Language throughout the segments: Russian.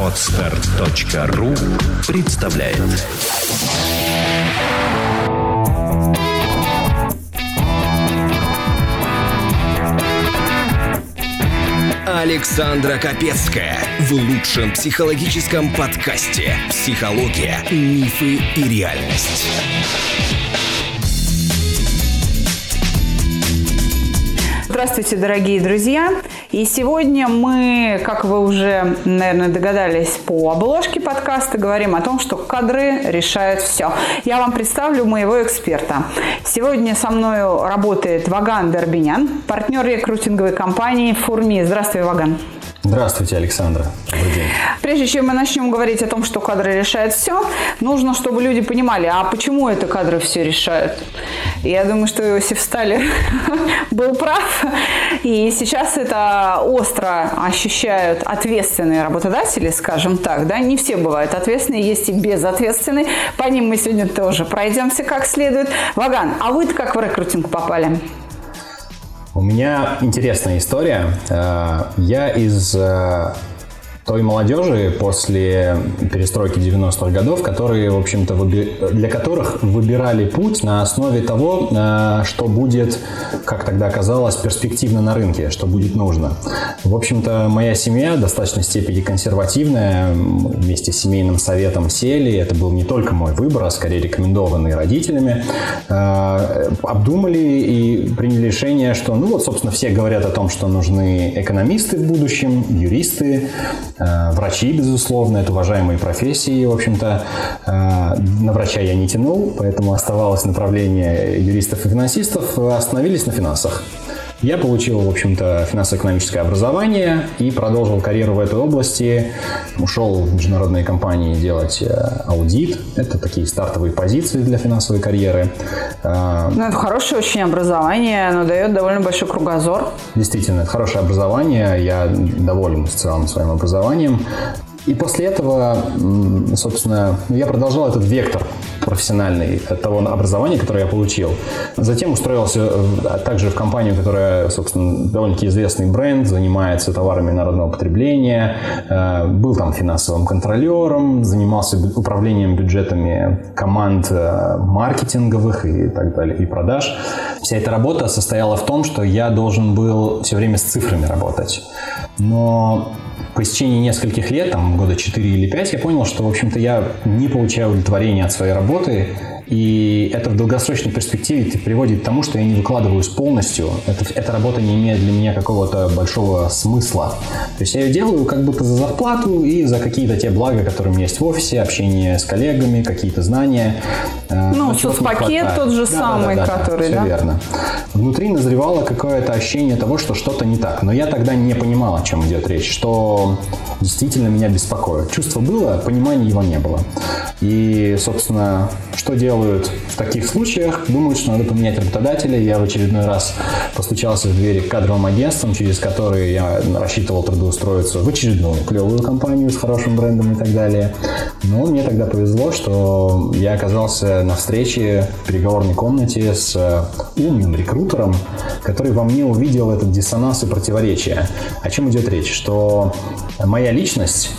Отстар.ру представляет Александра Капецкая в лучшем психологическом подкасте «Психология, мифы и реальность». Здравствуйте, дорогие друзья! И сегодня мы, как вы уже, наверное, догадались по обложке подкаста, говорим о том, что кадры решают все. Я вам представлю моего эксперта. Сегодня со мной работает Ваган Дербинян, партнер рекрутинговой компании «Фурми». Здравствуй, Ваган. Здравствуйте, Александра. Добрый день. Прежде чем мы начнем говорить о том, что кадры решают все, нужно, чтобы люди понимали, а почему это кадры все решают. Я думаю, что Иосиф Сталин был прав. И сейчас это остро ощущают ответственные работодатели, скажем так. Да? Не все бывают ответственные, есть и безответственные. По ним мы сегодня тоже пройдемся как следует. Ваган, а вы-то как в рекрутинг попали? У меня интересная история. Э, я из э, той молодежи после перестройки 90-х годов, которые, в общем-то, для которых выбирали путь на основе того, э, что будет, как тогда казалось, перспективно на рынке, что будет нужно. В общем-то, моя семья достаточно степени консервативная, вместе с семейным советом сели, это был не только мой выбор, а скорее рекомендованный родителями, э, обдумали и приняли решение, что, ну вот, собственно, все говорят о том, что нужны экономисты в будущем, юристы, врачи, безусловно, это уважаемые профессии. В общем-то, э, на врача я не тянул, поэтому оставалось направление юристов и финансистов. Остановились на финансах. Я получил, в общем-то, финансово-экономическое образование и продолжил карьеру в этой области. Ушел в международные компании делать э, аудит. Это такие стартовые позиции для финансовой карьеры. Ну, это хорошее очень образование, оно дает довольно большой кругозор. Действительно, это хорошее образование. Я доволен в целом своим образованием. И после этого, собственно, я продолжал этот вектор профессиональный того образования, которое я получил. Затем устроился также в компанию, которая, собственно, довольно-таки известный бренд, занимается товарами народного потребления, э, был там финансовым контролером, занимался управлением бюджетами команд э, маркетинговых и так далее, и продаж. Вся эта работа состояла в том, что я должен был все время с цифрами работать. Но по истечении нескольких лет, там года 4 или 5, я понял, что, в общем-то, я не получаю удовлетворения от своей работы, и это в долгосрочной перспективе приводит к тому, что я не выкладываюсь полностью. Это, эта работа не имеет для меня какого-то большого смысла. То есть я ее делаю как будто за зарплату и за какие-то те блага, которые у меня есть в офисе, общение с коллегами, какие-то знания. Э, ну, соцпакет тот же да, самый, да, да, который, да? Все верно. Внутри назревало какое-то ощущение того, что что-то не так. Но я тогда не понимал, о чем идет речь, что действительно меня беспокоит. Чувство было, понимания его не было. И, собственно, что делают в таких случаях? Думают, что надо поменять работодателя. Я в очередной раз постучался в двери к кадровым агентствам, через которые я рассчитывал трудоустроиться в очередную клевую компанию с хорошим брендом и так далее. Но мне тогда повезло, что я оказался на встрече в переговорной комнате с умным рекрутером, который во мне увидел этот диссонанс и противоречие. О чем идет речь? Что моя личность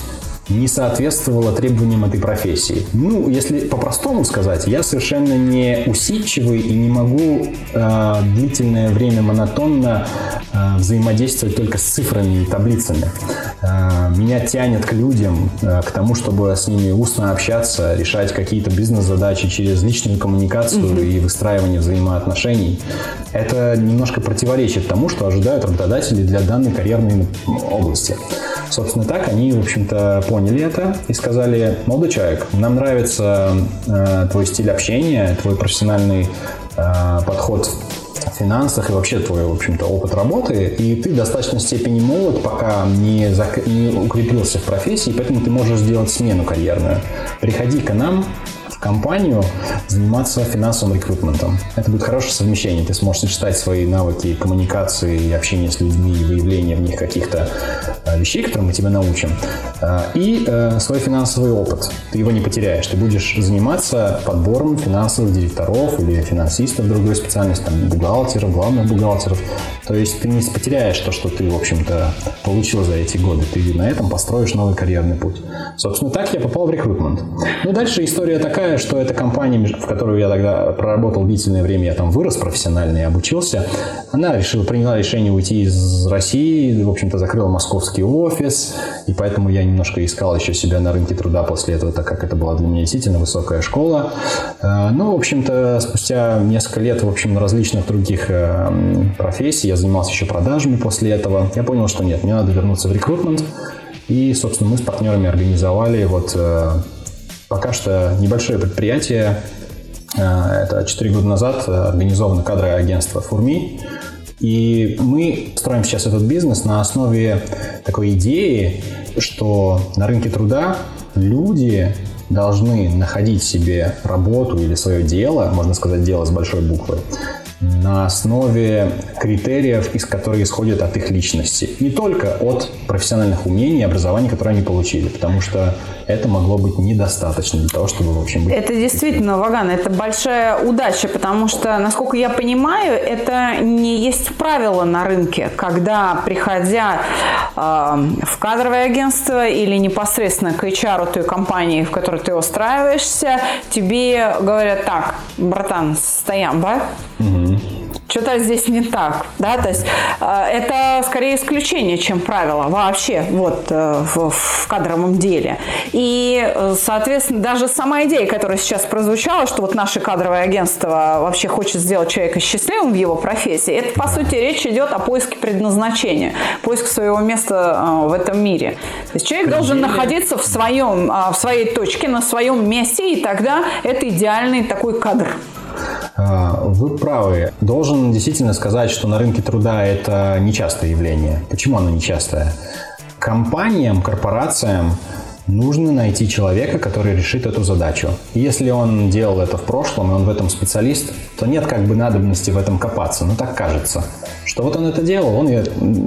не соответствовала требованиям этой профессии. Ну, если по-простому сказать, я совершенно не усидчивый и не могу э, длительное время монотонно э, взаимодействовать только с цифрами и таблицами. Э, меня тянет к людям, э, к тому, чтобы с ними устно общаться, решать какие-то бизнес-задачи через личную коммуникацию mm-hmm. и выстраивание взаимоотношений. Это немножко противоречит тому, что ожидают работодатели для данной карьерной области. Собственно, так они, в общем-то, поняли это и сказали, молодой человек, нам нравится э, твой стиль общения, твой профессиональный э, подход в финансах и вообще твой, в общем-то, опыт работы, и ты в достаточной степени молод, пока не, зак... не укрепился в профессии, поэтому ты можешь сделать смену карьерную. Приходи к нам, компанию заниматься финансовым рекрутментом. Это будет хорошее совмещение. Ты сможешь сочетать свои навыки коммуникации и общения с людьми, и выявления в них каких-то вещей, которым мы тебя научим, э, и э, свой финансовый опыт. Ты его не потеряешь. Ты будешь заниматься подбором финансовых директоров или финансистов другой специальности, там, бухгалтеров, главных бухгалтеров. То есть ты не потеряешь то, что ты, в общем-то, получил за эти годы. Ты на этом построишь новый карьерный путь. Собственно, так я попал в рекрутмент. Ну, дальше история такая, что эта компания, в которую я тогда проработал длительное время, я там вырос профессионально и обучился, она решила, приняла решение уйти из России, в общем-то, закрыла московский офис, и поэтому я немножко искал еще себя на рынке труда после этого, так как это была для меня действительно высокая школа. Э, ну, в общем-то, спустя несколько лет, в общем, различных других э, профессий, я занимался еще продажами после этого, я понял, что нет, мне надо вернуться в рекрутмент, и, собственно, мы с партнерами организовали вот э, пока что небольшое предприятие, это 4 года назад организовано кадровое агентство «Фурми», и мы строим сейчас этот бизнес на основе такой идеи, что на рынке труда люди должны находить себе работу или свое дело, можно сказать, дело с большой буквы, на основе критериев, из которых исходят от их личности. Не только от профессиональных умений и образования, которые они получили, потому что это могло быть недостаточно для того, чтобы, в общем, быть... Это действительно, Ваган, это большая удача, потому что, насколько я понимаю, это не есть правило на рынке, когда, приходя э, в кадровое агентство или непосредственно к HR той компании, в которой ты устраиваешься, тебе говорят так, братан, стоям, да? Угу что-то здесь не так, да, то есть э, это скорее исключение, чем правило вообще вот э, в, в кадровом деле. И, э, соответственно, даже сама идея, которая сейчас прозвучала, что вот наше кадровое агентство вообще хочет сделать человека счастливым в его профессии, это, по сути, речь идет о поиске предназначения, поиске своего места в этом мире. То есть человек должен находиться в своем, в своей точке, на своем месте, и тогда это идеальный такой кадр. А, вы правы. Должен действительно сказать, что на рынке труда это нечастое явление. Почему оно нечастое? Компаниям, корпорациям нужно найти человека, который решит эту задачу. если он делал это в прошлом, и он в этом специалист, то нет как бы надобности в этом копаться. Ну, так кажется что вот он это делал, он и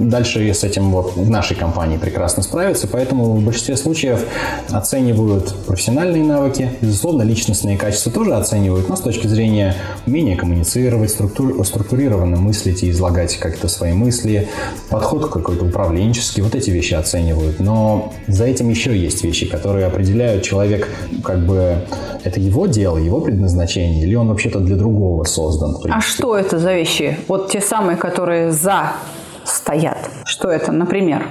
дальше с этим вот в нашей компании прекрасно справится, поэтому в большинстве случаев оценивают профессиональные навыки, безусловно, личностные качества тоже оценивают, но с точки зрения умения коммуницировать, структур, структурированно мыслить и излагать как-то свои мысли, подход какой-то управленческий, вот эти вещи оценивают, но за этим еще есть вещи, которые определяют человек, как бы это его дело, его предназначение, или он вообще-то для другого создан. А что это за вещи? Вот те самые, которые за стоят. Что это, например?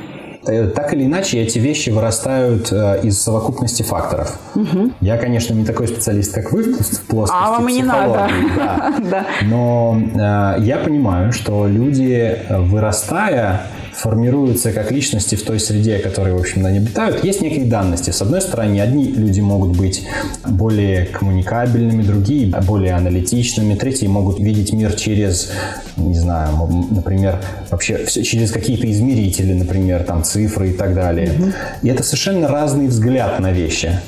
Э, так или иначе, эти вещи вырастают э, из совокупности факторов. Угу. Я, конечно, не такой специалист, как вы в плоскости А вам не надо. Да. Но э, я понимаю, что люди, вырастая, формируются как личности в той среде, которой, в общем, они обитают, есть некие данности. С одной стороны, одни люди могут быть более коммуникабельными, другие более аналитичными, третьи могут видеть мир через, не знаю, например, вообще через какие-то измерители, например, там цифры и так далее. Угу. И это совершенно разный взгляд на вещи.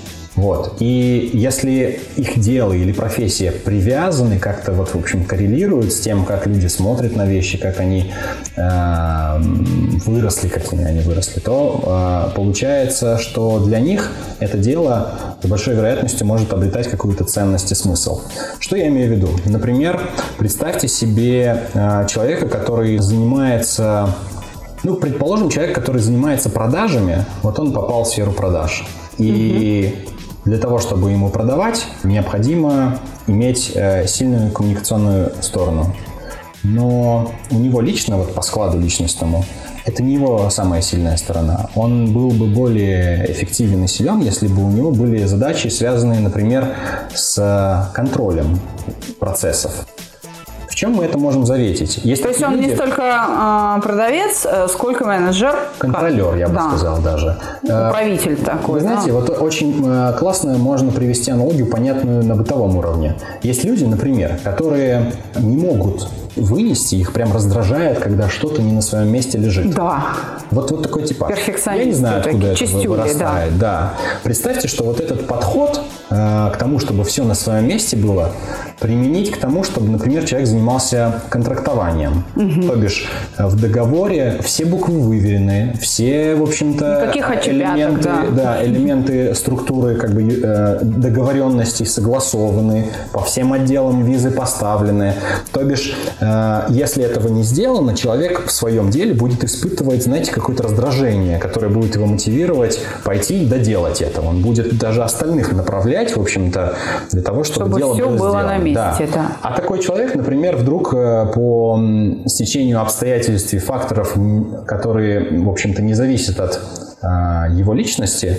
Вот. И если их дело или профессия привязаны, как-то вот, в общем, коррелируют с тем, как люди смотрят на вещи, как они э, выросли, какими они выросли, то э, получается, что для них это дело с большой вероятностью может обретать какую-то ценность и смысл. Что я имею в виду? Например, представьте себе э, человека, который занимается ну, предположим, человек, который занимается продажами, вот он попал в сферу продаж. И. Для того, чтобы ему продавать, необходимо иметь э, сильную коммуникационную сторону. Но у него лично, вот по складу личностному, это не его самая сильная сторона. Он был бы более эффективен и силен, если бы у него были задачи, связанные, например, с контролем процессов чем мы это можем заметить? Есть То есть он люди... не столько э, продавец, сколько менеджер. Контролер, я бы да. сказал даже. Управитель э, такой. Вы знаете, да? вот очень э, классно можно привести аналогию, понятную на бытовом уровне. Есть люди, например, которые не могут вынести, их прям раздражает, когда что-то не на своем месте лежит. Да. Вот, вот такой типа. Перфекционист. Я не знаю, откуда это вырастает. Да. да. Представьте, что вот этот подход к тому, чтобы все на своем месте было, применить к тому, чтобы, например, человек занимался контрактованием. Угу. То бишь в договоре все буквы выверены, все, в общем-то, элементы, да. Да, элементы структуры как бы э, договоренности согласованы, по всем отделам визы поставлены. То бишь, э, если этого не сделано, человек в своем деле будет испытывать, знаете, какое-то раздражение, которое будет его мотивировать пойти и доделать это. Он будет даже остальных направлять, в общем-то, для того, чтобы, чтобы дело все было, было сделано. на месте. Да. Да. А такой человек, например, вдруг э, по стечению обстоятельств и факторов, которые, в общем-то, не зависят от его личности,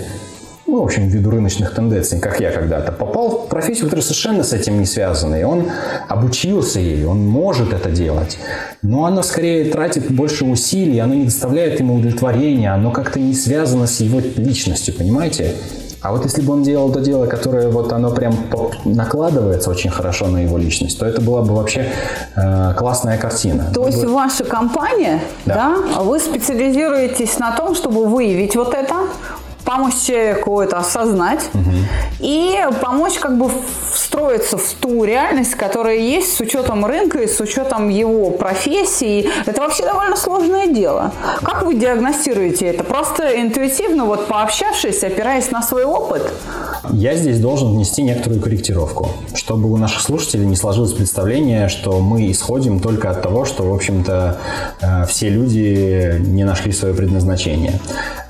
ну, в общем, ввиду рыночных тенденций, как я когда-то, попал в профессию, которая совершенно с этим не связана. И он обучился ей, он может это делать. Но оно скорее тратит больше усилий, оно не доставляет ему удовлетворения, оно как-то не связано с его личностью, понимаете? А вот если бы он делал то дело, которое вот оно прям накладывается очень хорошо на его личность, то это была бы вообще э, классная картина. То есть бы... ваша компания, да. да, вы специализируетесь на том, чтобы выявить вот это, помочь человеку это осознать угу. и помочь как бы встроиться в ту реальность, которая есть с учетом рынка и с учетом его профессии. Это вообще довольно сложное дело. Как вы диагностируете это? Просто интуитивно, вот пообщавшись, опираясь на свой опыт? Я здесь должен внести некоторую корректировку, чтобы у наших слушателей не сложилось представление, что мы исходим только от того, что, в общем-то, э, все люди не нашли свое предназначение.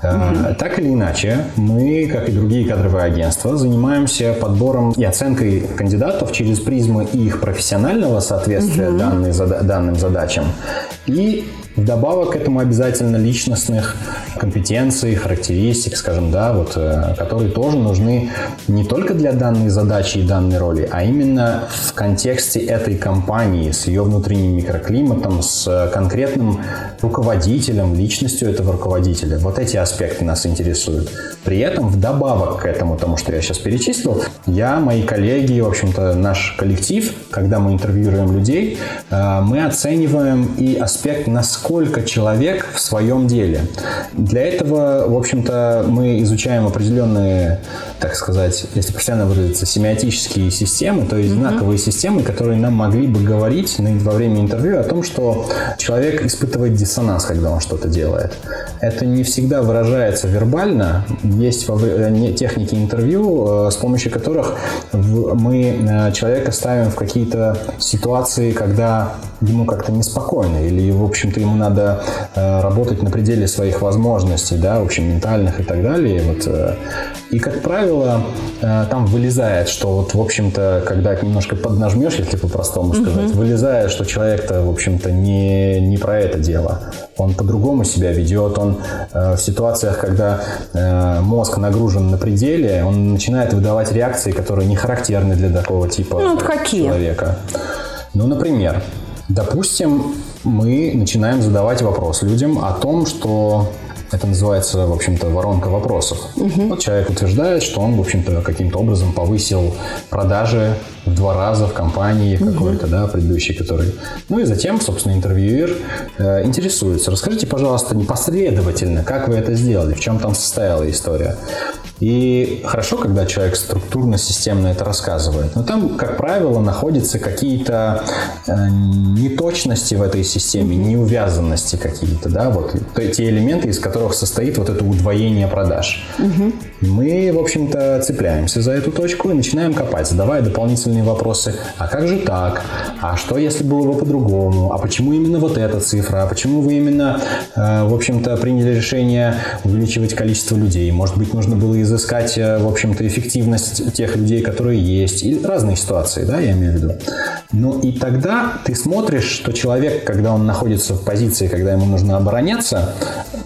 Угу. Так или иначе, мы, как и другие кадровые агентства, занимаемся подбором и оценкой кандидатов через призмы их профессионального соответствия угу. данной, данным задачам и Вдобавок к этому обязательно личностных компетенций, характеристик, скажем, да, вот, э, которые тоже нужны не только для данной задачи и данной роли, а именно в контексте этой компании, с ее внутренним микроклиматом, с конкретным руководителем, личностью этого руководителя. Вот эти аспекты нас интересуют. При этом вдобавок к этому, тому, что я сейчас перечислил, я, мои коллеги, в общем-то, наш коллектив, когда мы интервьюируем людей, э, мы оцениваем и аспект, насколько сколько человек в своем деле. Для этого, в общем-то, мы изучаем определенные, так сказать, если профессионально выразиться, семиотические системы, то есть mm-hmm. знаковые системы, которые нам могли бы говорить во время интервью о том, что человек испытывает диссонанс, когда он что-то делает. Это не всегда выражается вербально. Есть техники интервью, э, с помощью которых мы э, человека ставим в какие-то ситуации, когда ему как-то неспокойно, или, в общем-то, ему надо э, работать на пределе своих возможностей, да, в общем, ментальных и так далее. Вот, и, как правило, э, там вылезает, что вот, в общем-то, когда немножко поднажмешь, если по-простому сказать, угу. вылезает, что человек-то, в общем-то, не, не про это дело. Он по-другому себя ведет, он э, в ситуациях, когда э, мозг нагружен на пределе, он начинает выдавать реакции, которые не характерны для такого типа ну, вот какие? человека. Ну, например, Допустим, мы начинаем задавать вопрос людям о том, что это называется, в общем-то, воронка вопросов. Угу. Вот человек утверждает, что он, в общем-то, каким-то образом повысил продажи два раза в компании угу. какой-то, да, предыдущей, который. Ну и затем, собственно, интервьюер э, интересуется. Расскажите, пожалуйста, непоследовательно, как вы это сделали, в чем там состояла история. И хорошо, когда человек структурно, системно это рассказывает. Но там, как правило, находятся какие-то э, неточности в этой системе, неувязанности какие-то, да, вот те элементы, из которых состоит вот это удвоение продаж. Угу. Мы, в общем-то, цепляемся за эту точку и начинаем копать, задавая дополнительные вопросы. А как же так? А что, если было бы по-другому? А почему именно вот эта цифра? А почему вы именно, э, в общем-то, приняли решение увеличивать количество людей? Может быть, нужно было из изыскать, э, в общем-то, эффективность тех людей, которые есть, и разные ситуации, да, я имею в виду. Ну и тогда ты смотришь, что человек, когда он находится в позиции, когда ему нужно обороняться,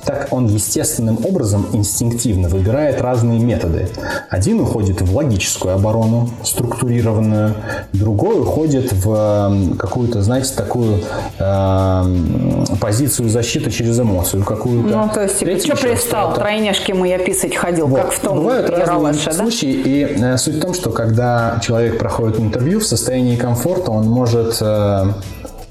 так он естественным образом, инстинктивно выбирает разные методы. Один уходит в логическую оборону, структурированную, другой уходит в какую-то, знаете, такую э, позицию защиты через эмоцию какую-то. Ну, то есть, типа, что пристал, тройняшки мы описать ходил, вот. как в том Бывают разные да? случаи, и э, суть в том, что когда человек проходит интервью в состоянии комфорта, он может э,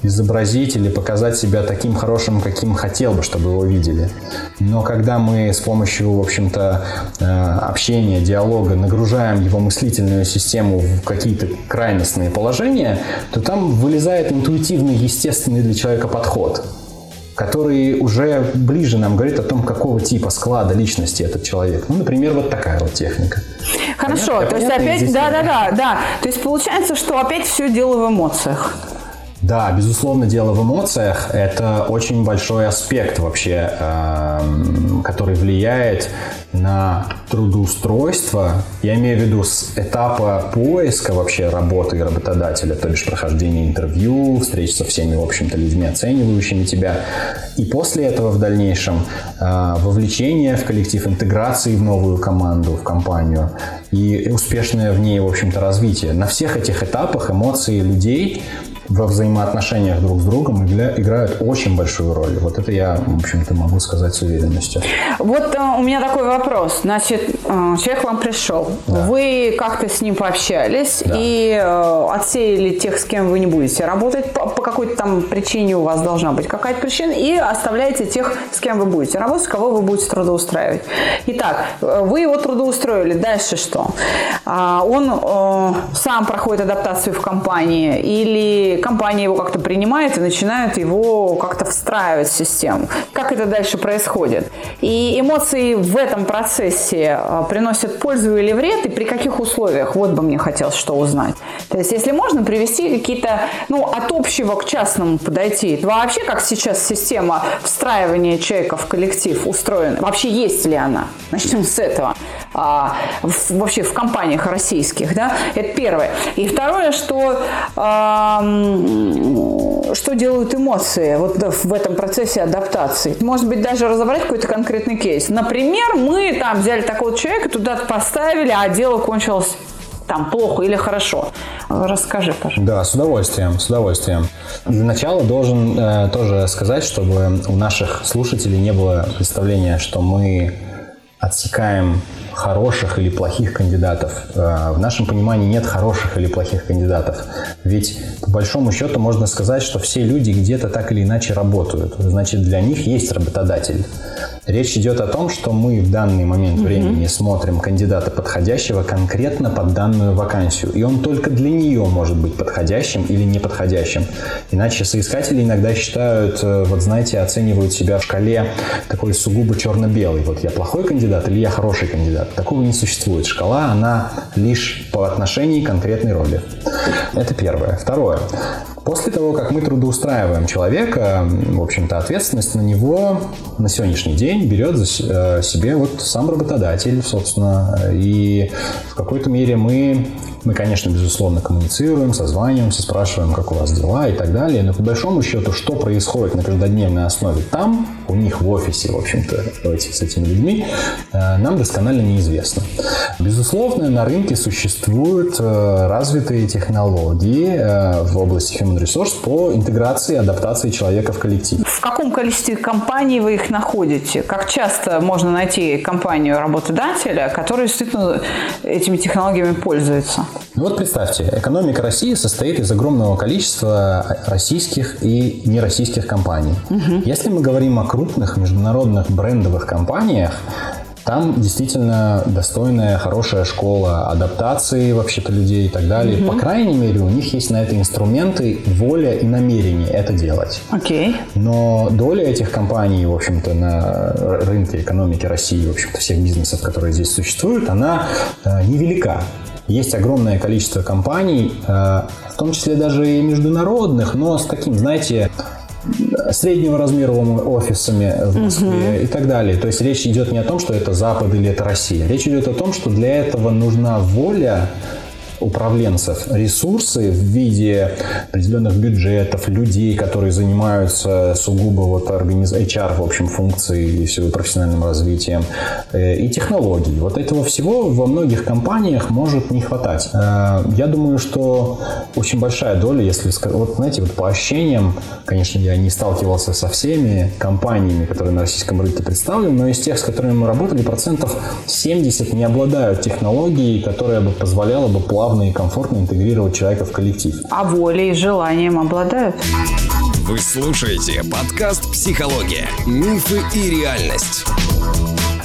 изобразить или показать себя таким хорошим, каким хотел бы, чтобы его видели. Но когда мы с помощью, в общем-то, э, общения, диалога нагружаем его мыслительную систему в какие-то крайностные положения, то там вылезает интуитивный, естественный для человека подход который уже ближе нам говорит о том, какого типа склада личности этот человек. Ну, например, вот такая вот техника. Хорошо, понятно? то есть опять, да, да, да, да. То есть получается, что опять все дело в эмоциях. Да, безусловно, дело в эмоциях. Это очень большой аспект вообще, эм, который влияет на трудоустройство. Я имею в виду с этапа поиска вообще работы работодателя, то бишь прохождения интервью, встреч со всеми, в общем-то, людьми, оценивающими тебя. И после этого в дальнейшем э, вовлечение в коллектив, интеграции в новую команду, в компанию и успешное в ней, в общем-то, развитие. На всех этих этапах эмоции людей во взаимоотношениях друг с другом играют очень большую роль. Вот это я, в общем-то, могу сказать с уверенностью. Вот э, у меня такой вопрос. Значит, э, человек вам пришел, да. вы как-то с ним пообщались да. и э, отсеяли тех, с кем вы не будете работать, по, по какой-то там причине у вас должна быть какая-то причина, и оставляете тех, с кем вы будете работать, кого вы будете трудоустраивать. Итак, э, вы его трудоустроили, дальше что? А, он э, сам проходит адаптацию в компании или компания его как-то принимает и начинает его как-то встраивать в систему. Как это дальше происходит? И эмоции в этом процессе а, приносят пользу или вред, и при каких условиях? Вот бы мне хотелось что узнать. То есть, если можно привести какие-то, ну, от общего к частному подойти. Вообще, как сейчас система встраивания человека в коллектив устроена? Вообще есть ли она? Начнем с этого. А, в, вообще в компаниях российских, да? Это первое. И второе, что а, что делают эмоции вот в этом процессе адаптации. Может быть, даже разобрать какой-то конкретный кейс. Например, мы там взяли такого человека, туда поставили, а дело кончилось там плохо или хорошо. Расскажи, пожалуйста. Да, с удовольствием, с удовольствием. Для начала должен э, тоже сказать, чтобы у наших слушателей не было представления, что мы отсекаем хороших или плохих кандидатов. Э, в нашем понимании нет хороших или плохих кандидатов. Ведь по большому счету можно сказать, что все люди где-то так или иначе работают. Значит, для них есть работодатель. Речь идет о том, что мы в данный момент времени mm-hmm. смотрим кандидата подходящего конкретно под данную вакансию. И он только для нее может быть подходящим или неподходящим. Иначе соискатели иногда считают, э, вот знаете, оценивают себя в шкале такой сугубо черно-белый. Вот я плохой кандидат или я хороший кандидат. Такого не существует. Шкала, она лишь по отношению конкретной роли. Это первое. Второе. После того, как мы трудоустраиваем человека, в общем-то, ответственность на него на сегодняшний день берет за э, себе вот сам работодатель, собственно. И в какой-то мере мы мы, конечно, безусловно, коммуницируем, созваниваемся, спрашиваем, как у вас дела и так далее. Но по большому счету, что происходит на каждодневной основе там, у них в офисе, в общем-то, с этими людьми, э, нам досконально неизвестно. Безусловно, на рынке существуют э, развитые технологии э, в области human resource по интеграции и адаптации человека в коллектив. В каком количестве компаний вы их находите? Как часто можно найти компанию работодателя, которая действительно этими технологиями пользуется? Ну вот представьте, экономика России состоит из огромного количества российских и нероссийских компаний. Угу. Если мы говорим о крупных международных брендовых компаниях, там действительно достойная, хорошая школа адаптации вообще-то людей и так далее. Угу. По крайней мере, у них есть на это инструменты, воля и намерение это делать. Окей. Но доля этих компаний, в общем-то, на рынке экономики России, в общем-то, всех бизнесов, которые здесь существуют, она э, невелика. Есть огромное количество компаний, э, в том числе даже и международных, но с таким, знаете, среднего размера офисами в Москве угу. и так далее. То есть речь идет не о том, что это Запад или это Россия. Речь идет о том, что для этого нужна воля управленцев ресурсы в виде определенных бюджетов, людей, которые занимаются сугубо вот организ... HR, в общем, функцией и всего профессиональным развитием, э, и технологий. Вот этого всего во многих компаниях может не хватать. Э, я думаю, что очень большая доля, если вот знаете, вот по ощущениям, конечно, я не сталкивался со всеми компаниями, которые на российском рынке представлены, но из тех, с которыми мы работали, процентов 70 не обладают технологией, которая бы позволяла бы плавно плавно и комфортно интегрировать человека в коллектив. А волей и желанием обладают? Вы слушаете подкаст «Психология. Мифы и реальность».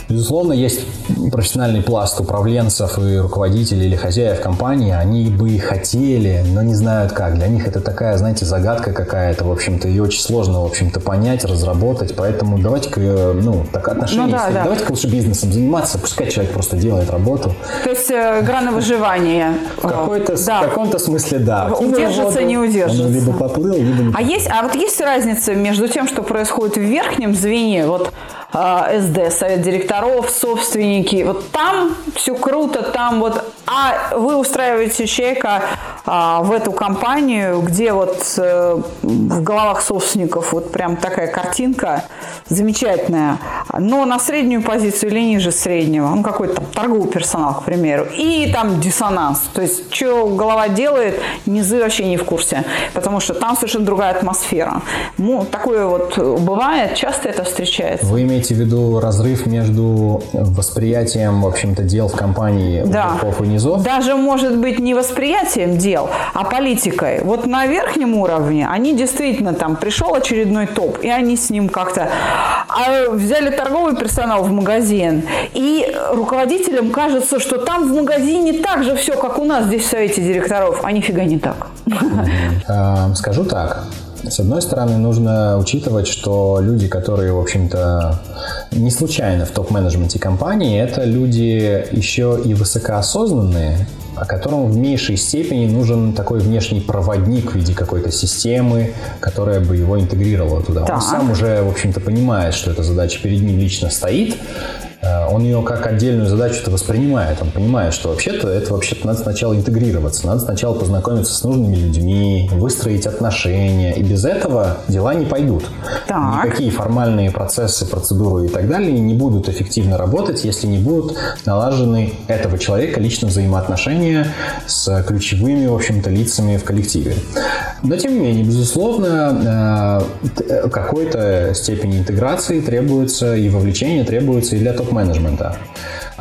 Безусловно, есть профессиональный пласт управленцев и руководителей или хозяев компании. Они бы и хотели, но не знают как. Для них это такая, знаете, загадка какая-то, в общем-то, и очень сложно, в общем-то, понять, разработать. Поэтому давайте-ка, ну, так отношения, ну, да, да. давайте-ка лучше бизнесом заниматься, пускай человек просто делает работу. То есть э, игра на выживание. В, какой-то, да. в каком-то смысле, да. Удержится, не удержится. Он либо поплыл, либо не А есть, а вот есть разница между тем, что происходит в верхнем звене, вот э, СД, совет директоров, собственники. Вот там все круто, там вот... А вы устраиваете человека а, в эту компанию, где вот э, в головах собственников вот прям такая картинка замечательная, но на среднюю позицию или ниже среднего, ну какой-то там торговый персонал, к примеру, и там диссонанс. То есть, что голова делает, низы вообще не в курсе, потому что там совершенно другая атмосфера. Ну, такое вот бывает, часто это встречается. Вы имеете в виду разрыв между восприятием, в общем-то, дел в компании да. верхов и низов? Даже, может быть, не восприятием дел, а политикой. Вот на верхнем уровне они действительно там пришел очередной топ, и они с ним как-то а взяли торговый персонал в магазин, и руководителям кажется, что там в магазине так же все, как у нас здесь в совете директоров, а нифига не так. А, скажу так, с одной стороны, нужно учитывать, что люди, которые, в общем-то, не случайно в топ-менеджменте компании, это люди еще и высокоосознанные, а которому в меньшей степени нужен такой внешний проводник в виде какой-то системы, которая бы его интегрировала туда. Так. Он сам уже, в общем-то, понимает, что эта задача перед ним лично стоит, Э, он ее как отдельную задачу-то воспринимает. Он понимает, что вообще-то это вообще-то надо сначала интегрироваться, надо сначала познакомиться с нужными людьми, выстроить отношения. И без этого дела не пойдут. Так. Никакие формальные процессы, процедуры и так далее не будут эффективно работать, если не будут налажены этого человека лично взаимоотношения с ключевыми, в общем-то, лицами в коллективе. Но, тем не менее, безусловно, э, какой-то степени интеграции требуется и вовлечения требуется и для топ топ-менеджмента.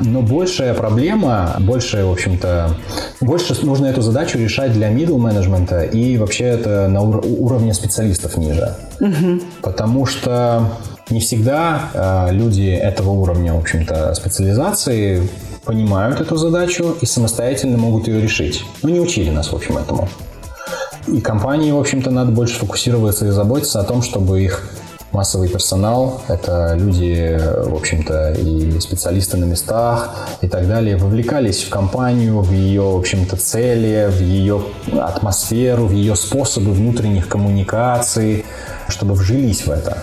Но большая проблема, большая, в общем-то, больше нужно эту задачу решать для middle менеджмента и вообще это на ур- уровне специалистов ниже. Угу. Потому что не всегда э, люди этого уровня, в общем-то, специализации понимают эту задачу и самостоятельно могут ее решить. Но не учили нас, в общем, этому. И компании, в общем-то, надо больше фокусироваться и заботиться о том, чтобы их массовый персонал, это люди, в общем-то, и специалисты на местах и так далее, вовлекались в компанию, в ее, в общем-то, цели, в ее атмосферу, в ее способы внутренних коммуникаций, чтобы вжились в это.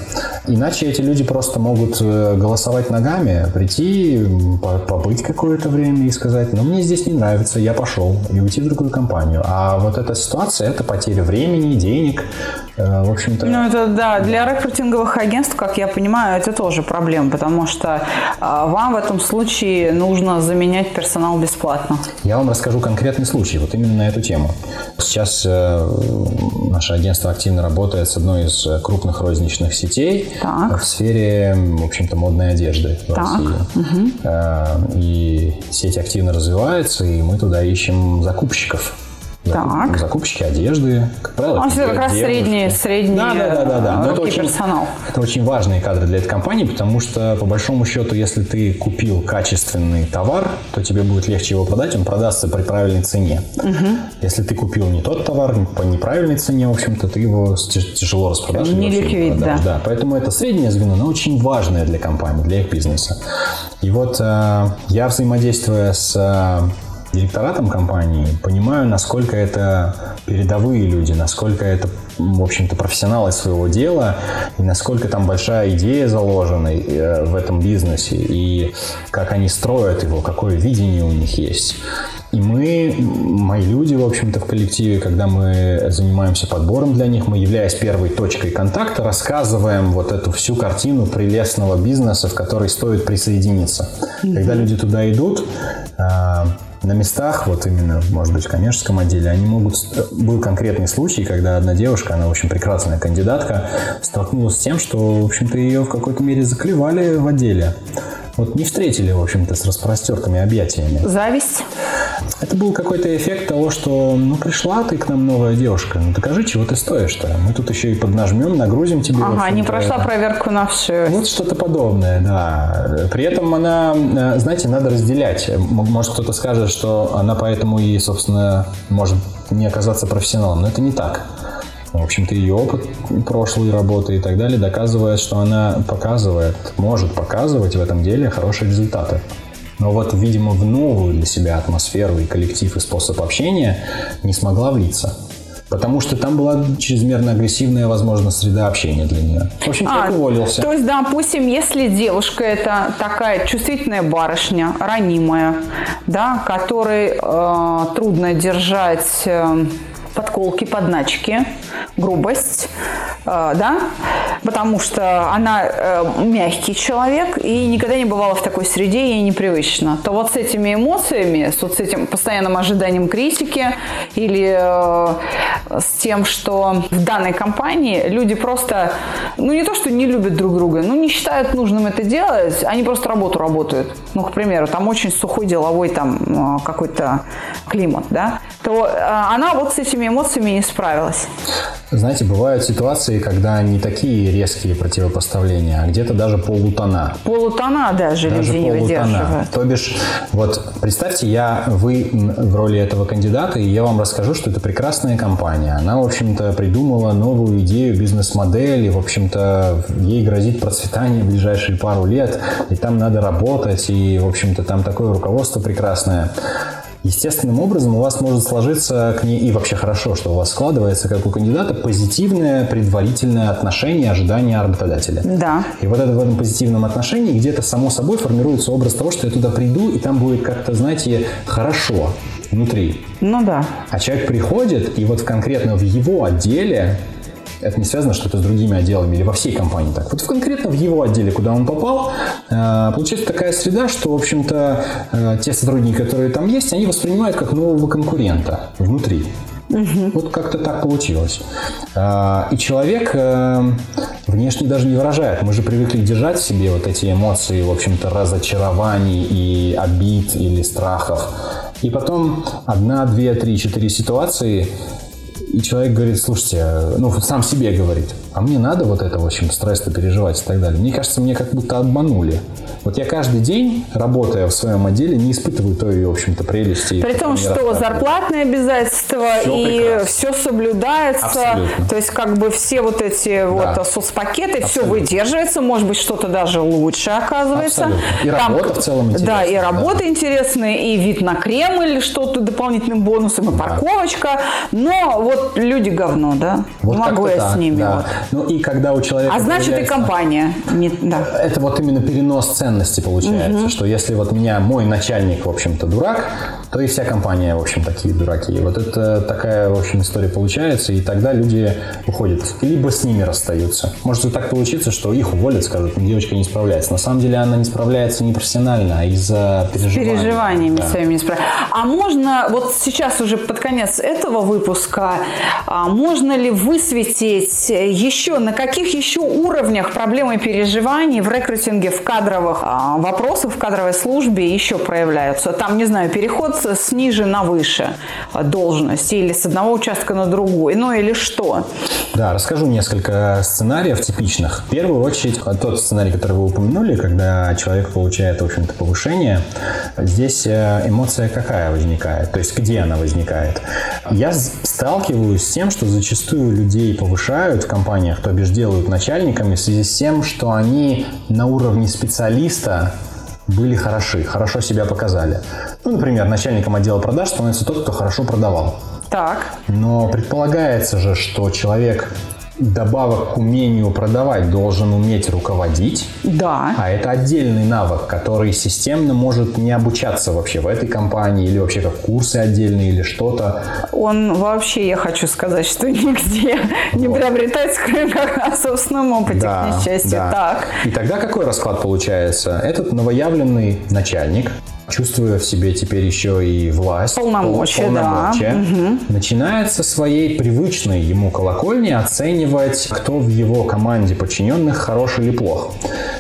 Иначе эти люди просто могут э, голосовать ногами, прийти, побыть какое-то время и сказать, ну, мне здесь не нравится, я пошел, и уйти в другую компанию. А вот эта ситуация – это потеря времени, денег, э, в общем-то. Ну, это да, для рекрутинговых агентств, как я понимаю, это тоже проблема, потому что а, вам в этом случае нужно заменять персонал бесплатно. Я вам расскажу конкретный случай, вот именно на эту тему. Сейчас э, наше агентство активно работает с одной из крупных розничных сетей так. в сфере, в общем-то, модной одежды в так. России. Угу. И сеть активно развивается, и мы туда ищем закупщиков так. закупщики одежды, как правило. Он как раз средний, средний да, да, да, да, да. Но это очень, персонал. Это очень важные кадры для этой компании, потому что, по большому счету, если ты купил качественный товар, то тебе будет легче его продать, он продастся при правильной цене. Угу. Если ты купил не тот товар по неправильной цене, в общем-то, ты его тяжело распродашь. Не ликвид, да. да. Поэтому это среднее звено, но очень важное для компании, для их бизнеса. И вот э, я взаимодействуя с э, директоратом компании, понимаю, насколько это передовые люди, насколько это, в общем-то, профессионалы своего дела, и насколько там большая идея заложена э, в этом бизнесе, и как они строят его, какое видение у них есть. И мы, мои люди, в общем-то, в коллективе, когда мы занимаемся подбором для них, мы, являясь первой точкой контакта, рассказываем вот эту всю картину прелестного бизнеса, в который стоит присоединиться. Mm-hmm. Когда люди туда идут, а, на местах, вот именно, может быть, в коммерческом отделе, они могут... Был конкретный случай, когда одна девушка, она очень прекрасная кандидатка, столкнулась с тем, что, в общем-то, ее в какой-то мере заклевали в отделе. Вот не встретили, в общем-то, с распростертыми объятиями. Зависть? Это был какой-то эффект того, что ну пришла ты к нам новая девушка, ну докажи, чего ты стоишь-то. Мы тут еще и поднажмем, нагрузим тебе. Ага, не прошла это. проверку на все. Вот что-то подобное, да. При этом она, э, знаете, надо разделять. Может кто-то скажет, что она поэтому и, собственно, может не оказаться профессионалом, но это не так. В общем-то, ее опыт прошлой работы и так далее доказывает, что она показывает, может показывать в этом деле хорошие результаты. Но вот, видимо, в новую для себя атмосферу и коллектив и способ общения не смогла влиться. Потому что там была чрезмерно агрессивная, возможно, среда общения для нее. В общем, а, уволился. То есть, допустим, если девушка это такая чувствительная барышня, ранимая, да, которой э, трудно держать э, подколки, подначки, грубость, э, да, потому что она э, мягкий человек и никогда не бывала в такой среде, ей непривычно, то вот с этими эмоциями, с вот с этим постоянным ожиданием критики или э, с тем, что в данной компании люди просто, ну не то, что не любят друг друга, ну не считают нужным это делать, они просто работу работают. Ну, к примеру, там очень сухой деловой там какой-то климат, да, то она вот с этими эмоциями не справилась. Знаете, бывают ситуации, когда не такие резкие противопоставления, а где-то даже полутона. Полутона даже, даже люди полутона. не выдерживают. То бишь, вот представьте, я, вы в роли этого кандидата, и я вам расскажу, что это прекрасная компания. Она, в общем-то, придумала новую идею, бизнес-модель, и, в общем-то, ей грозит процветание в ближайшие пару лет, и там надо работать, и, в общем-то, там такое руководство прекрасное естественным образом у вас может сложиться к ней, и вообще хорошо, что у вас складывается, как у кандидата, позитивное предварительное отношение, ожидание работодателя. Да. И вот это в этом позитивном отношении где-то само собой формируется образ того, что я туда приду, и там будет как-то, знаете, хорошо внутри. Ну да. А человек приходит, и вот конкретно в его отделе это не связано что-то с другими отделами или во всей компании так. Вот конкретно в его отделе, куда он попал, э, получается такая среда, что, в общем-то, э, те сотрудники, которые там есть, они воспринимают как нового конкурента внутри. Угу. Вот как-то так получилось. Э, и человек внешне даже не выражает. Мы же привыкли держать в себе вот эти эмоции, в общем-то, разочарований и обид или страхов. И потом одна, две, три, четыре ситуации и человек говорит, слушайте, ну, сам себе говорит, а мне надо вот это, в общем, стресс-то переживать и так далее. Мне кажется, мне как будто обманули. Вот я каждый день, работая в своем отделе, не испытываю той, в общем-то, прелести. При том, что зарплатные обязательства все и прекрасно. все соблюдается. Абсолютно. То есть, как бы все вот эти да. вот соцпакеты, Абсолютно. все выдерживается, может быть, что-то даже лучше оказывается. Абсолютно. И Там, работа в целом интересная. Да, и работа да. интересная, и вид на Кремль, что-то дополнительным бонусом, и парковочка. Но вот люди говно, да? Вот не могу я так, с ними. Да. Вот. Ну и когда у человека... А значит и компания. Не, да. Это вот именно перенос цен ценности получается, угу. что если вот меня мой начальник, в общем-то, дурак, то и вся компания, в общем, такие дураки. И вот это такая, в общем, история получается, и тогда люди уходят, либо с ними расстаются. Может и так получиться, что их уволят, скажут, девочка не справляется. На самом деле она не справляется не профессионально, а из-за переживаний. С переживаниями да. своими не справляется. А можно, вот сейчас уже под конец этого выпуска, можно ли высветить еще, на каких еще уровнях проблемы переживаний в рекрутинге, в кадровых а, вопросы в кадровой службе еще проявляются. Там, не знаю, переход с ниже на выше должности или с одного участка на другой, ну или что. Да, расскажу несколько сценариев типичных. В первую очередь, тот сценарий, который вы упомянули, когда человек получает, в общем-то, повышение, здесь э, эмоция какая возникает, то есть где она возникает. Я сталкиваюсь с тем, что зачастую людей повышают в компаниях, то бишь делают начальниками в связи с тем, что они на уровне специалиста специалиста были хороши, хорошо себя показали. Ну, например, начальником отдела продаж становится тот, кто хорошо продавал. Так. Но предполагается же, что человек добавок к умению продавать должен уметь руководить. Да. А это отдельный навык, который системно может не обучаться вообще в этой компании или вообще как курсы отдельные или что-то. Он вообще, я хочу сказать, что нигде вот. не приобретается, кроме как на собственном опыте, да, к несчастью. Да. Так. И тогда какой расклад получается? Этот новоявленный начальник чувствуя в себе теперь еще и власть, полномочия, полномочия да. угу. начинает со своей привычной ему колокольни оценивать, кто в его команде подчиненных хорош или плох.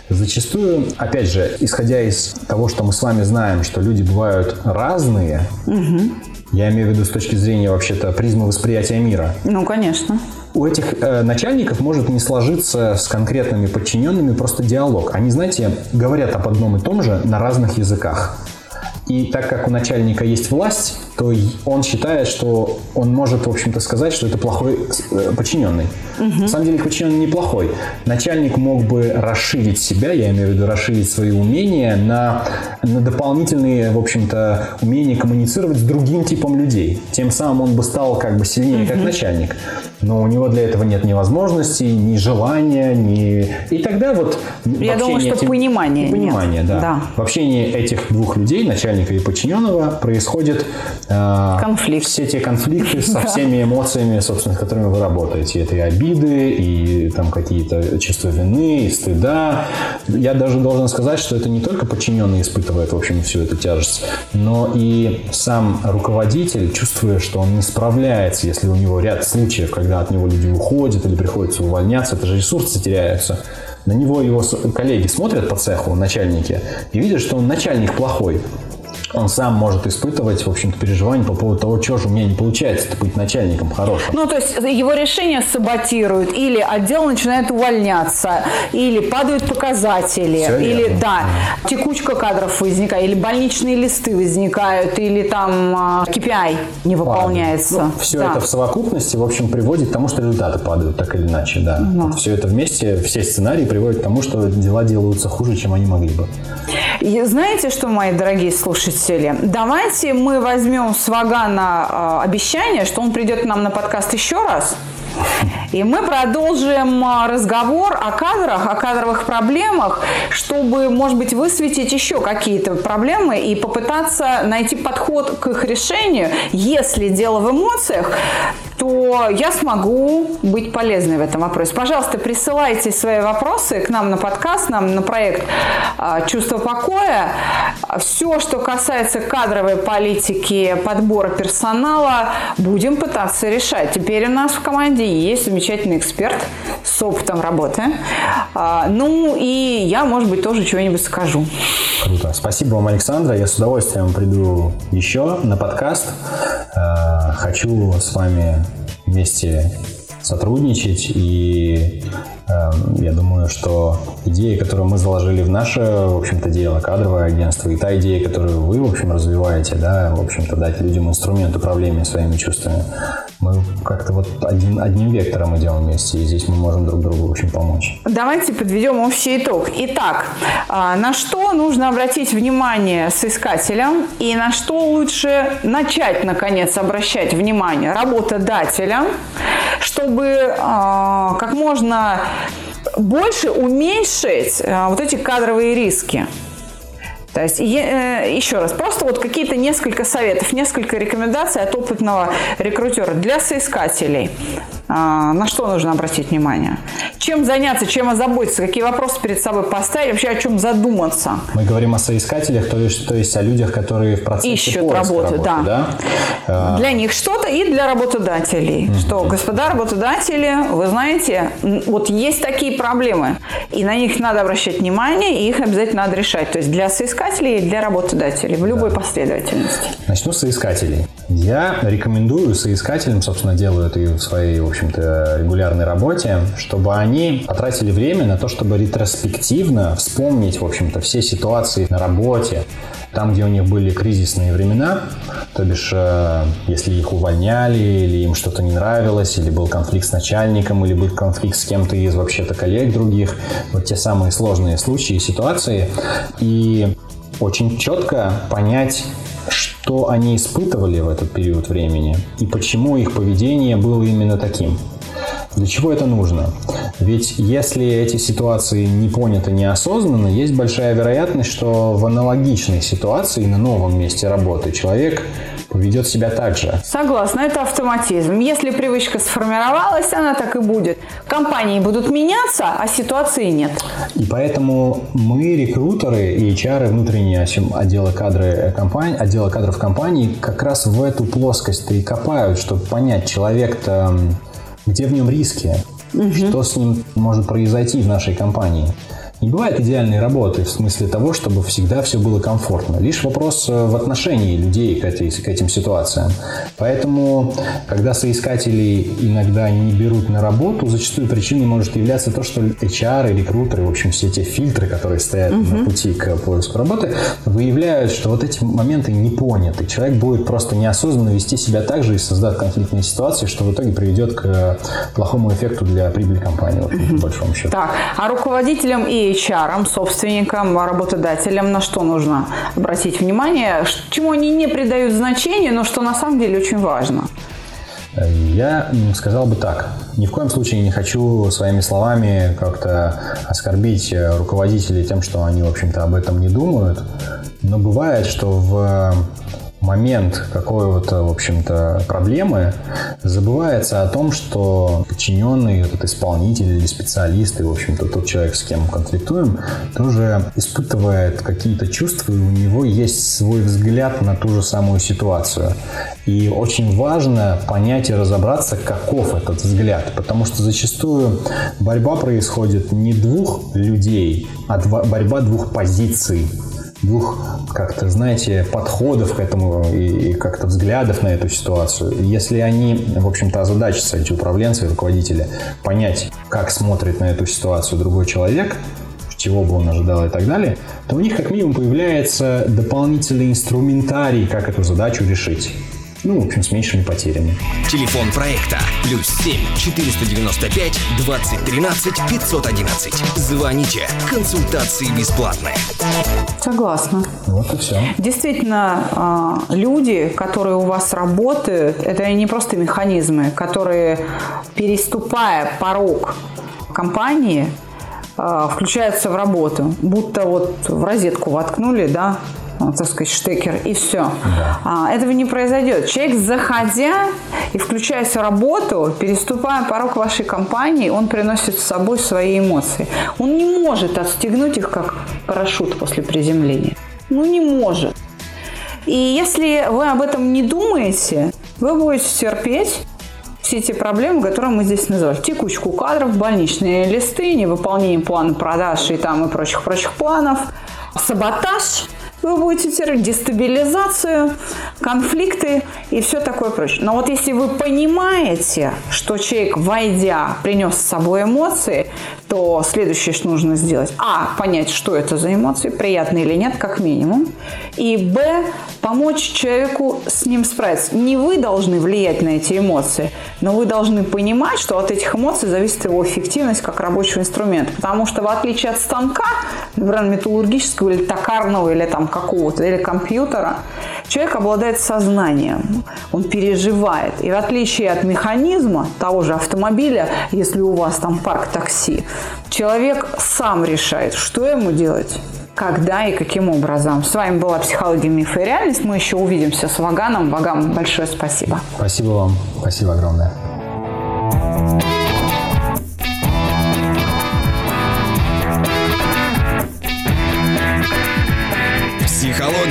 Зачастую, опять же, исходя из того, что мы с вами знаем, что люди бывают разные, угу. я имею в виду с точки зрения вообще-то призмы восприятия мира. Ну, конечно у этих э, начальников может не сложиться с конкретными подчиненными просто диалог. Они, знаете, говорят об одном и том же на разных языках. И так как у начальника есть власть, то он считает, что он может, в общем-то, сказать, что это плохой э, подчиненный. Угу. На самом деле подчиненный неплохой. Начальник мог бы расширить себя, я имею в виду расширить свои умения на, на дополнительные, в общем-то, умения коммуницировать с другим типом людей. Тем самым он бы стал как бы сильнее, угу. как начальник. Но у него для этого нет ни возможностей, ни желания, ни... И тогда вот... Я думаю, что этим... понимание Понимание, нет. да. да. В общении этих двух людей, начальника и подчиненного, происходит э, Конфликт. все те конфликты со всеми эмоциями, собственно, с которыми вы работаете. Это и обиды, и там какие-то чувства вины, и стыда. Я даже должен сказать, что это не только подчиненный испытывает, в общем, всю эту тяжесть, но и сам руководитель, чувствуя, что он не справляется, если у него ряд случаев, когда когда от него люди уходят или приходится увольняться, это же ресурсы теряются. На него его коллеги смотрят по цеху, начальники, и видят, что он начальник плохой он сам может испытывать, в общем-то, переживания по поводу того, что же у меня не получается быть начальником хорошим. Ну, то есть его решение саботируют, или отдел начинает увольняться, или падают показатели, Все или, верно. да, текучка кадров возникает, или больничные листы возникают, или там KPI а, не выполняется. Ну, все да. это в совокупности, в общем, приводит к тому, что результаты падают, так или иначе, да. Ну. Вот все это вместе, все сценарии приводят к тому, что дела делаются хуже, чем они могли бы. И знаете что, мои дорогие слушатели? Давайте мы возьмем с Вагана э, обещание, что он придет к нам на подкаст еще раз. И мы продолжим а, разговор о кадрах, о кадровых проблемах, чтобы, может быть, высветить еще какие-то проблемы и попытаться найти подход к их решению. Если дело в эмоциях, то я смогу быть полезной в этом вопросе. Пожалуйста, присылайте свои вопросы к нам на подкаст, нам на проект а, «Чувство покоя». Все, что касается кадровой политики, подбора персонала, будем пытаться решать. Теперь у нас в команде есть замечательный эксперт с опытом работы. А, ну и я, может быть, тоже чего-нибудь скажу. Круто. Спасибо вам, Александра. Я с удовольствием приду еще на подкаст. А, хочу с вами вместе сотрудничать. И Эм, я думаю, что идеи, которые мы заложили в наше, в общем-то, дело, кадровое агентство, и та идея, которую вы, в общем, развиваете, да, в общем-то, дать людям инструмент управления своими чувствами, мы как-то вот один, одним вектором идем вместе, и здесь мы можем друг другу очень помочь. Давайте подведем общий итог. Итак, а, на что нужно обратить внимание соискателям и на что лучше начать, наконец, обращать внимание работодателям, чтобы а, как можно больше уменьшить э, вот эти кадровые риски. То есть, э, еще раз, просто вот какие-то несколько советов, несколько рекомендаций от опытного рекрутера для соискателей. А, на что нужно обратить внимание? Чем заняться, чем озаботиться, какие вопросы перед собой поставить, вообще о чем задуматься? Мы говорим о соискателях, то есть, то есть о людях, которые в процессе Ищут работу, работы, да. да? А. Для них что-то и для работодателей. Mm-hmm. Что, господа работодатели, вы знаете, вот есть такие проблемы, и на них надо обращать внимание, и их обязательно надо решать. То есть для соискателей и для работодателей в любой да. последовательности. Начну с соискателей. Я рекомендую соискателям, собственно, делаю это и в своей, в общем-то, регулярной работе, чтобы они потратили время на то, чтобы ретроспективно вспомнить, в общем-то, все ситуации на работе, там, где у них были кризисные времена, то бишь, э, если их увольняли, или им что-то не нравилось, или был конфликт с начальником, или был конфликт с кем-то из вообще-то коллег других, вот те самые сложные случаи и ситуации, и очень четко понять, что они испытывали в этот период времени и почему их поведение было именно таким. Для чего это нужно? Ведь если эти ситуации не поняты неосознанно, есть большая вероятность, что в аналогичной ситуации на новом месте работы человек поведет себя так же. Согласна, это автоматизм. Если привычка сформировалась, она так и будет. Компании будут меняться, а ситуации нет. И поэтому мы, рекрутеры и HR внутренние отдела, кадры компании, отдела кадров компании как раз в эту плоскость и копают, чтобы понять, человек-то где в нем риски, угу. что с ним может произойти в нашей компании. Не бывает идеальной работы в смысле того, чтобы всегда все было комфортно. Лишь вопрос э, в отношении людей к, этой, к этим ситуациям. Поэтому, когда соискатели иногда не берут на работу, зачастую причиной может являться то, что HR и рекрутеры, в общем, все те фильтры, которые стоят угу. на пути к поиску работы, выявляют, что вот эти моменты не поняты. Человек будет просто неосознанно вести себя так же и создать конфликтные ситуации, что в итоге приведет к плохому эффекту для прибыли компании, в общем, угу. по большому счету. Так, а руководителям и HR, собственникам, работодателям на что нужно обратить внимание, чему они не придают значения, но что на самом деле очень важно? Я сказал бы так. Ни в коем случае не хочу своими словами как-то оскорбить руководителей тем, что они, в общем-то, об этом не думают. Но бывает, что в момент какой-то, в общем-то, проблемы, забывается о том, что подчиненный, этот исполнитель или специалист, и, в общем-то, тот человек, с кем конфликтуем, тоже испытывает какие-то чувства, и у него есть свой взгляд на ту же самую ситуацию. И очень важно понять и разобраться, каков этот взгляд, потому что зачастую борьба происходит не двух людей, а борьба двух позиций двух, как-то, знаете, подходов к этому и, и как-то взглядов на эту ситуацию. Если они, в общем-то, озадачатся, эти управленцы руководители, понять, как смотрит на эту ситуацию другой человек, чего бы он ожидал и так далее, то у них как минимум появляется дополнительный инструментарий, как эту задачу решить ну, в общем, с меньшими потерями. Телефон проекта плюс 7 495 2013 511. Звоните. Консультации бесплатные. Согласна. Вот и все. Действительно, а, люди, которые у вас работают, это не просто механизмы, которые, переступая порог компании, а, включаются в работу, будто вот в розетку воткнули, да, так сказать, штекер, и все. Да. А, этого не произойдет. Человек, заходя и включаясь в работу, переступая порог вашей компании, он приносит с собой свои эмоции. Он не может отстегнуть их, как парашют после приземления. Ну, не может. И если вы об этом не думаете, вы будете терпеть все эти проблемы, которые мы здесь назвали. Текучку кадров, больничные листы, невыполнение плана продаж и там и прочих-прочих планов, саботаж – вы будете терпеть дестабилизацию, конфликты и все такое прочее. Но вот если вы понимаете, что человек, войдя, принес с собой эмоции, то следующее, что нужно сделать, а, понять, что это за эмоции, приятные или нет, как минимум, и, б, помочь человеку с ним справиться. Не вы должны влиять на эти эмоции, но вы должны понимать, что от этих эмоций зависит его эффективность как рабочего инструмента. Потому что в отличие от станка, например, металлургического или токарного, или там какого-то, или компьютера, человек обладает сознанием, он переживает. И в отличие от механизма того же автомобиля, если у вас там парк такси, человек сам решает, что ему делать когда и каким образом. С вами была «Психология, миф и реальность». Мы еще увидимся с Ваганом. Ваган, большое спасибо. Спасибо вам. Спасибо огромное.